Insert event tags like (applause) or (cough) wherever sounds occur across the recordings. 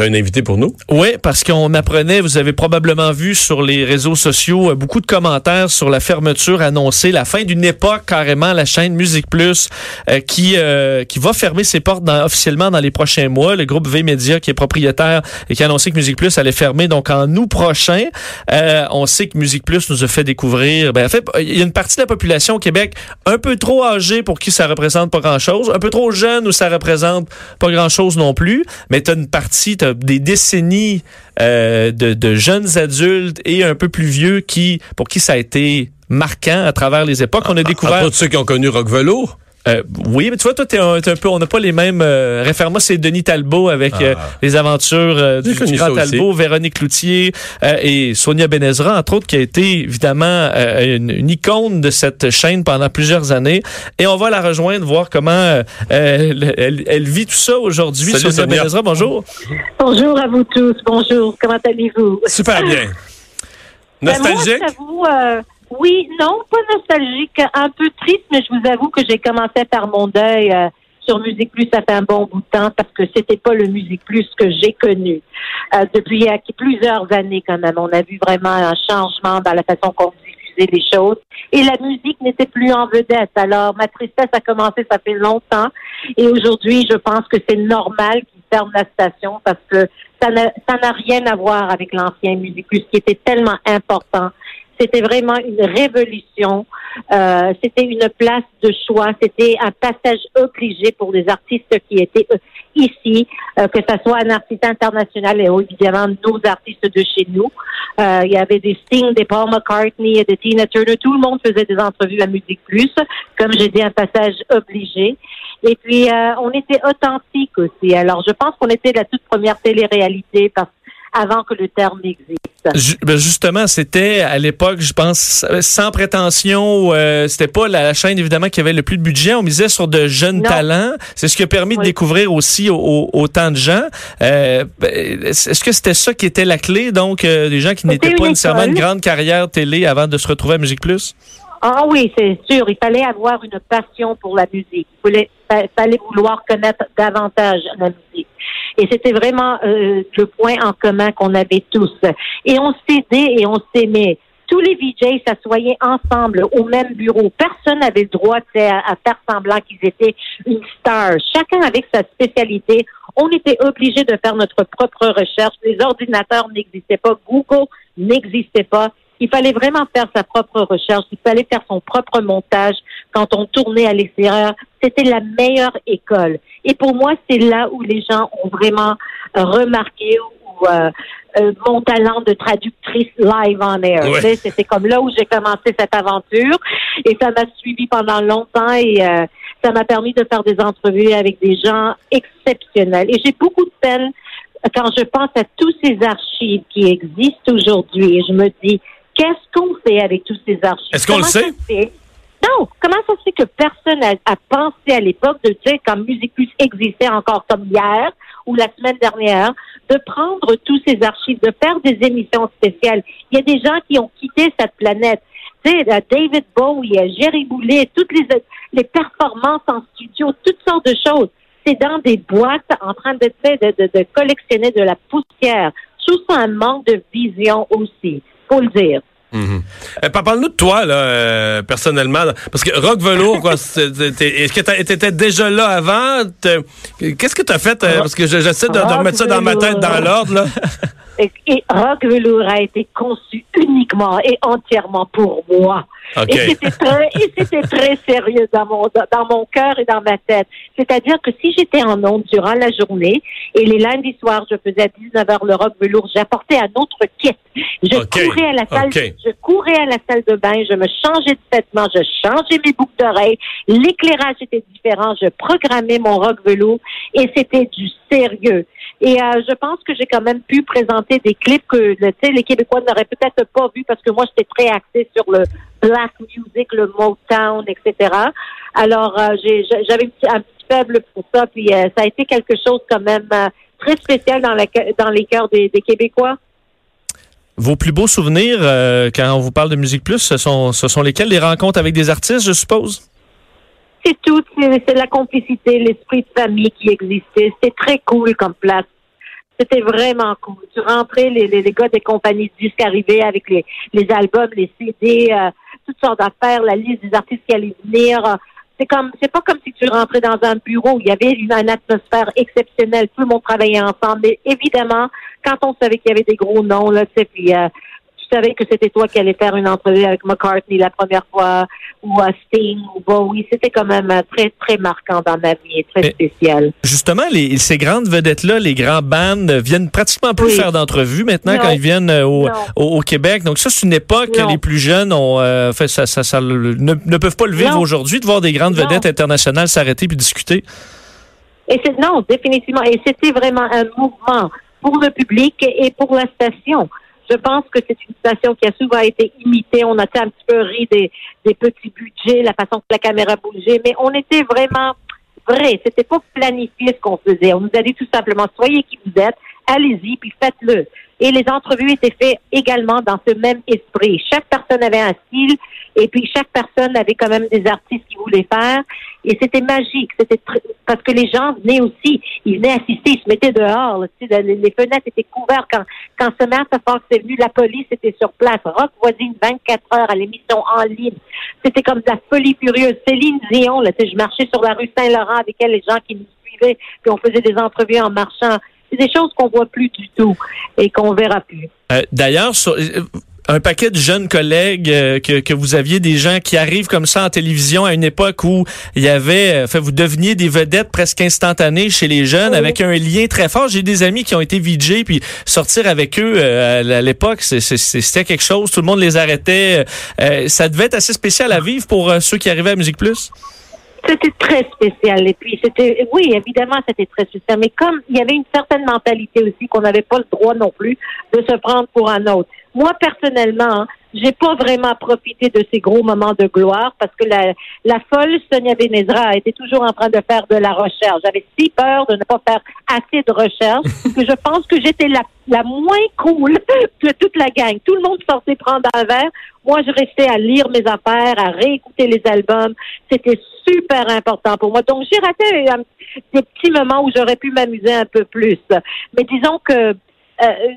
Tu un invité pour nous? Oui, parce qu'on apprenait, vous avez probablement vu sur les réseaux sociaux euh, beaucoup de commentaires sur la fermeture annoncée, la fin d'une époque carrément, la chaîne Musique Plus euh, qui euh, qui va fermer ses portes officiellement dans les prochains mois. Le groupe V Media qui est propriétaire et qui a annoncé que Musique Plus allait fermer donc en août prochain. on sait que Musique Plus nous a fait découvrir, ben, en fait, il y a une partie de la population au Québec un peu trop âgée pour qui ça représente pas grand-chose, un peu trop jeune où ça représente pas grand-chose non plus, mais tu as une partie, des décennies euh, de, jeunes adultes et un peu plus vieux qui pour qui ça a été marquant à travers les époques. On a découvert. À, ceux qui ont connu Rock. Euh, oui, mais tu vois, toi, t'es un, un, peu, on n'a pas les mêmes euh, références. C'est Denis Talbot avec euh, ah. les aventures euh, du, grand Talbot, Véronique Cloutier et Sonia Benezra, entre autres, qui a été évidemment une, icône de cette chaîne pendant plusieurs années. Et on va la rejoindre, voir comment elle, elle, vit tout ça aujourd'hui. Sonia, Sonia Benezra, bonjour. Bonjour à vous tous. Bonjour. Comment allez-vous? Super bien. Ben, Nostalgique? Oui, non, pas nostalgique, un peu triste, mais je vous avoue que j'ai commencé faire mon deuil euh, sur Musique Plus ça fait un bon bout de temps parce que c'était pas le Musique Plus que j'ai connu euh, depuis plusieurs années quand même. On a vu vraiment un changement dans la façon qu'on diffusait les choses et la musique n'était plus en vedette. Alors ma tristesse a commencé ça fait longtemps et aujourd'hui je pense que c'est normal qu'ils ferment la station parce que ça n'a rien à voir avec l'ancien Musique Plus qui était tellement important c'était vraiment une révolution. Euh, c'était une place de choix. C'était un passage obligé pour les artistes qui étaient euh, ici, euh, que ce soit un artiste international et évidemment nos artistes de chez nous. Euh, il y avait des Sting, des Paul McCartney, des Tina Turner. Tout le monde faisait des entrevues à Musique Plus. Comme j'ai dit, un passage obligé. Et puis, on était authentique aussi. Alors, je pense qu'on était la toute première télé-réalité parce avant que le terme n'existe. Ben, justement, c'était à l'époque, je pense, sans prétention. Euh, c'était pas la, chaîne évidemment qui avait le plus de budget. On misait sur de jeunes talents. C'est ce qui a permis de découvrir aussi autant de gens. Euh, ben, est-ce que c'était ça qui était la clé, donc euh, des gens qui n'étaient pas nécessairement une grande carrière télé avant de se retrouver à Musique Plus? Ah oui, c'est sûr. Il fallait avoir une passion pour la musique. Il fallait vouloir connaître davantage la musique. Et c'était vraiment euh, le point en commun qu'on avait tous. Et on s'aidait et on s'aimait. Tous les VJs s'assoyaient ensemble au même bureau. Personne n'avait le droit à, à faire semblant qu'ils étaient une star. Chacun avec sa spécialité. On était obligé de faire notre propre recherche. Les ordinateurs n'existaient pas. Google n'existait pas. Il fallait vraiment faire sa propre recherche. Il fallait faire son propre montage quand on tournait à l'extérieur. C'était la meilleure école. Et pour moi, c'est là où les gens ont vraiment euh, remarqué ou, euh, euh, mon talent de traductrice live en air. C'était comme là où j'ai commencé cette aventure et ça m'a suivi pendant longtemps et ça m'a permis de faire des entrevues avec des gens exceptionnels. Et j'ai beaucoup de peine quand je pense à tous ces archives qui existent aujourd'hui et je me dis, qu'est-ce qu'on fait avec tous ces archives? Est-ce qu'on le sait? Non, comment ça se fait que personne a, pensé à l'époque de dire quand Musicus existait encore comme hier ou la semaine dernière, de prendre tous ces archives, de faire des émissions spéciales? Il y a des gens qui ont quitté cette planète. Tu sais, David Bowie, Jerry Boulet, toutes les, les performances en studio, toutes sortes de choses. C'est dans des boîtes en train de, de, de, de collectionner de la poussière. Sous un manque de vision aussi, faut le dire. Mm Parle-nous de toi, là, euh, personnellement. Parce que Rock Velour, quoi, (laughs) est-ce que tu étais déjà là avant? Qu'est-ce que tu as fait? Euh, parce que j'essaie de, de, remettre ça dans ma tête dans l'ordre, là. (laughs) Et, Rock Velour a été conçu uniquement et entièrement pour moi. Et c'était très, et c'était très sérieux dans mon, dans mon cœur et dans ma tête. C'est-à-dire que si j'étais en onde durant la journée et les lundis soirs, je faisais à 19h le rock velours, j'apportais un autre kit. Je courais à la salle, je courais à la salle de bain, je me changeais de vêtements, je changeais mes boucles d'oreilles, l'éclairage était différent, je programmais mon rock velours et c'était du sérieux. Et euh, je pense que j'ai quand même pu présenter des clips que les Québécois n'auraient peut-être pas vu parce que moi, j'étais très axée sur le black music, le Motown, etc. Alors, euh, j'avais un petit faible pour ça, puis euh, ça a été quelque chose quand même très spécial dans, la, dans les cœurs des, Québécois. Vos plus beaux souvenirs quand on vous parle de Musique Plus, ce sont, ce sont lesquels? Les rencontres avec des artistes, je suppose? C'est tout, c'est la complicité, l'esprit de famille qui existait. C'était très cool comme place. C'était vraiment cool. Tu rentrais, les, les, gars des compagnies de avec les, les albums, les CD, euh, toutes sortes d'affaires, la liste des artistes qui allaient venir. C'est comme, c'est pas comme si tu rentrais dans un bureau. Il y avait une, atmosphère exceptionnelle. Tout le monde travaillait ensemble. Mais évidemment, quand on savait qu'il y avait des gros noms, là, tu sais, euh, savais que c'était toi qui allais faire une entrevue avec McCartney la première fois, ou à Sting, ou Bowie. C'était quand même euh, très, très marquant dans ma vie et très spécial. Justement, les, ces grandes vedettes-là, les grands bands, viennent pratiquement plus faire d'entrevues maintenant quand ils viennent euh, au, au, Québec. Donc ça, c'est une époque que les plus jeunes ont euh, fait ça, ça, ça ne, peuvent pas le vivre aujourd'hui de voir des grandes vedettes internationales s'arrêter puis discuter. Et c'est non, définitivement. Et c'était vraiment un mouvement pour le public et pour la station. Je pense que c'est une station qui a souvent été imitée. On a un petit peu ri des, des petits budgets, la façon que la caméra bougeait, mais on était vraiment vrai. C'était pas planifié ce qu'on faisait. On nous a dit tout simplement, soyez qui vous êtes, allez-y, puis faites-le. Et les entrevues étaient faites également dans ce même esprit. Chaque personne avait un style et puis chaque personne avait quand même des artistes qui voulaient faire. Et c'était magique. C'était parce que les gens venaient aussi. Ils venaient assister, ils se mettaient dehors. Les, fenêtres étaient couvertes. Quand, quand Samantha Fox est venu, la police était sur place. Rock voisine 24 heures à l'émission en ligne. C'était comme de la folie furieuse. Céline Dion, là, tu sais, je marchais sur la rue Saint-Laurent avec elle, les gens qui nous suivaient, puis on faisait des entrevues en marchant. C'est des choses qu'on voit plus du tout et qu'on verra plus. Euh, D'ailleurs, euh, un paquet de jeunes collègues euh, que, que, vous aviez des gens qui arrivent comme ça en télévision à une époque où il y avait fait vous deveniez des vedettes presque instantanées chez les jeunes avec un lien très fort. J'ai des amis qui ont été VJ puis sortir avec eux à l'époque c'était quelque chose. Tout le monde les arrêtait. Ça devait être assez spécial à vivre pour ceux qui arrivaient à Musique Plus c'était très spécial. Et puis, c'était, oui, évidemment, c'était très spécial. Mais comme il y avait une certaine mentalité aussi qu'on n'avait pas le droit non plus de se prendre pour un autre. Moi, personnellement, j'ai pas vraiment profité de ces gros moments de gloire parce que la, la folle Sonia Benezra était toujours en train de faire de la recherche. J'avais si peur de ne pas faire assez de recherche (laughs) que je pense que j'étais la, la moins cool de toute la gang. Tout le monde sortait prendre un verre. Moi, je restais à lire mes affaires, à réécouter les albums. C'était super important pour moi. Donc, j'ai raté des petits moments où j'aurais pu m'amuser un peu plus. Mais disons que euh,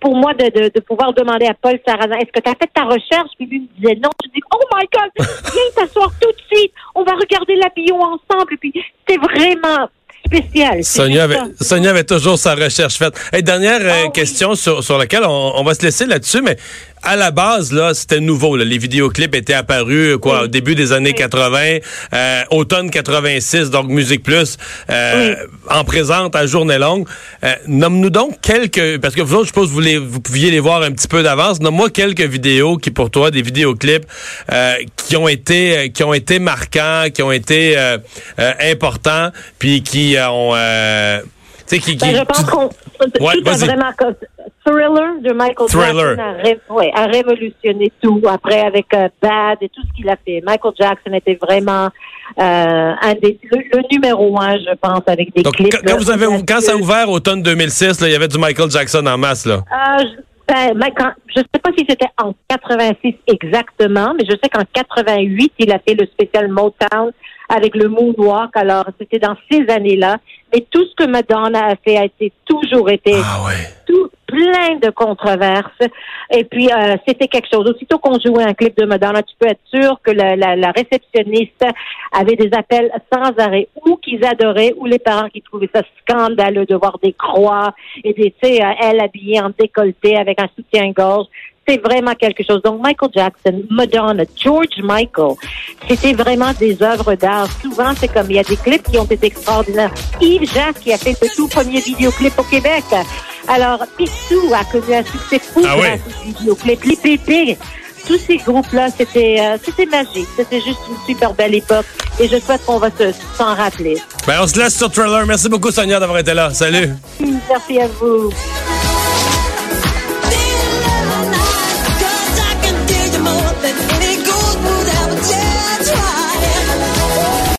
pour moi de, de, de, pouvoir demander à Paul Sarrazin, est-ce que tu as fait ta recherche? Puis lui me disait non. Je dis, oh my God, (laughs) viens t'asseoir tout de suite. On va regarder la bio ensemble. Puis c'est vraiment spécial. Sonia avait, Sonia avait toujours sa recherche faite. Et dernière euh, ah question sur, sur laquelle on, on va se laisser là-dessus, mais à la base, là, c'était nouveau. Là. Les vidéoclips étaient apparus quoi, au début des années 80, euh, automne 86, donc Musique Plus, euh, en présente à journée longue. Euh, nomme-nous donc quelques, parce que vous autres, je suppose, vous, les, vous pouviez les voir un petit peu d'avance. Nomme-moi quelques vidéos qui, pour toi, des vidéoclips euh, qui ont été qui ont été marquants, qui ont été euh, importants, puis qui ont... qui, ben, je pense qu'on... Ouais, tout a vraiment Thriller de Michael Jackson a, révolutionné tout après avec euh, Bad et tout ce qu'il a fait. Michael Jackson était vraiment euh, un des, le, numéro un, je pense, avec des clips. Quand, vous avez, quand ça a ouvert automne 2006, là, il y avait du Michael Jackson en masse. Là. Euh, ben, je ne sais pas si c'était en 86 exactement, mais je sais qu'en 88, il a fait le spécial Motown avec le Moonwalk. Alors, c'était dans ces années-là. Mais tout ce que Madonna a fait a été toujours été ah, ouais. tout plein de controverses. Et puis, euh, c'était quelque chose. Aussitôt qu'on jouait un clip de Madonna, tu peux être sûr que la, la, la réceptionniste avait des appels sans arrêt, ou qu'ils adoraient, ou les parents qui trouvaient ça scandaleux de voir des croix et des, tu sais, euh, elle habillée en décolleté avec un soutien-gorge c'est vraiment quelque chose. Donc, Michael Jackson, Madonna, George Michael, c'était vraiment des œuvres d'art. Souvent, c'est comme, il y a des clips qui ont été extraordinaires. Yves Jacques qui a fait le tout premier vidéoclip au Québec. Alors, Picsou a connu un succès fou ah grâce oui. vidéoclip. Les Pépés, tous ces groupes-là, c'était euh, c'était magique. C'était juste une super belle époque. Et je souhaite qu'on va s'en rappeler. Ben, on se laisse sur Trailer. Merci beaucoup, Sonia, d'avoir été là. Salut. Merci à vous.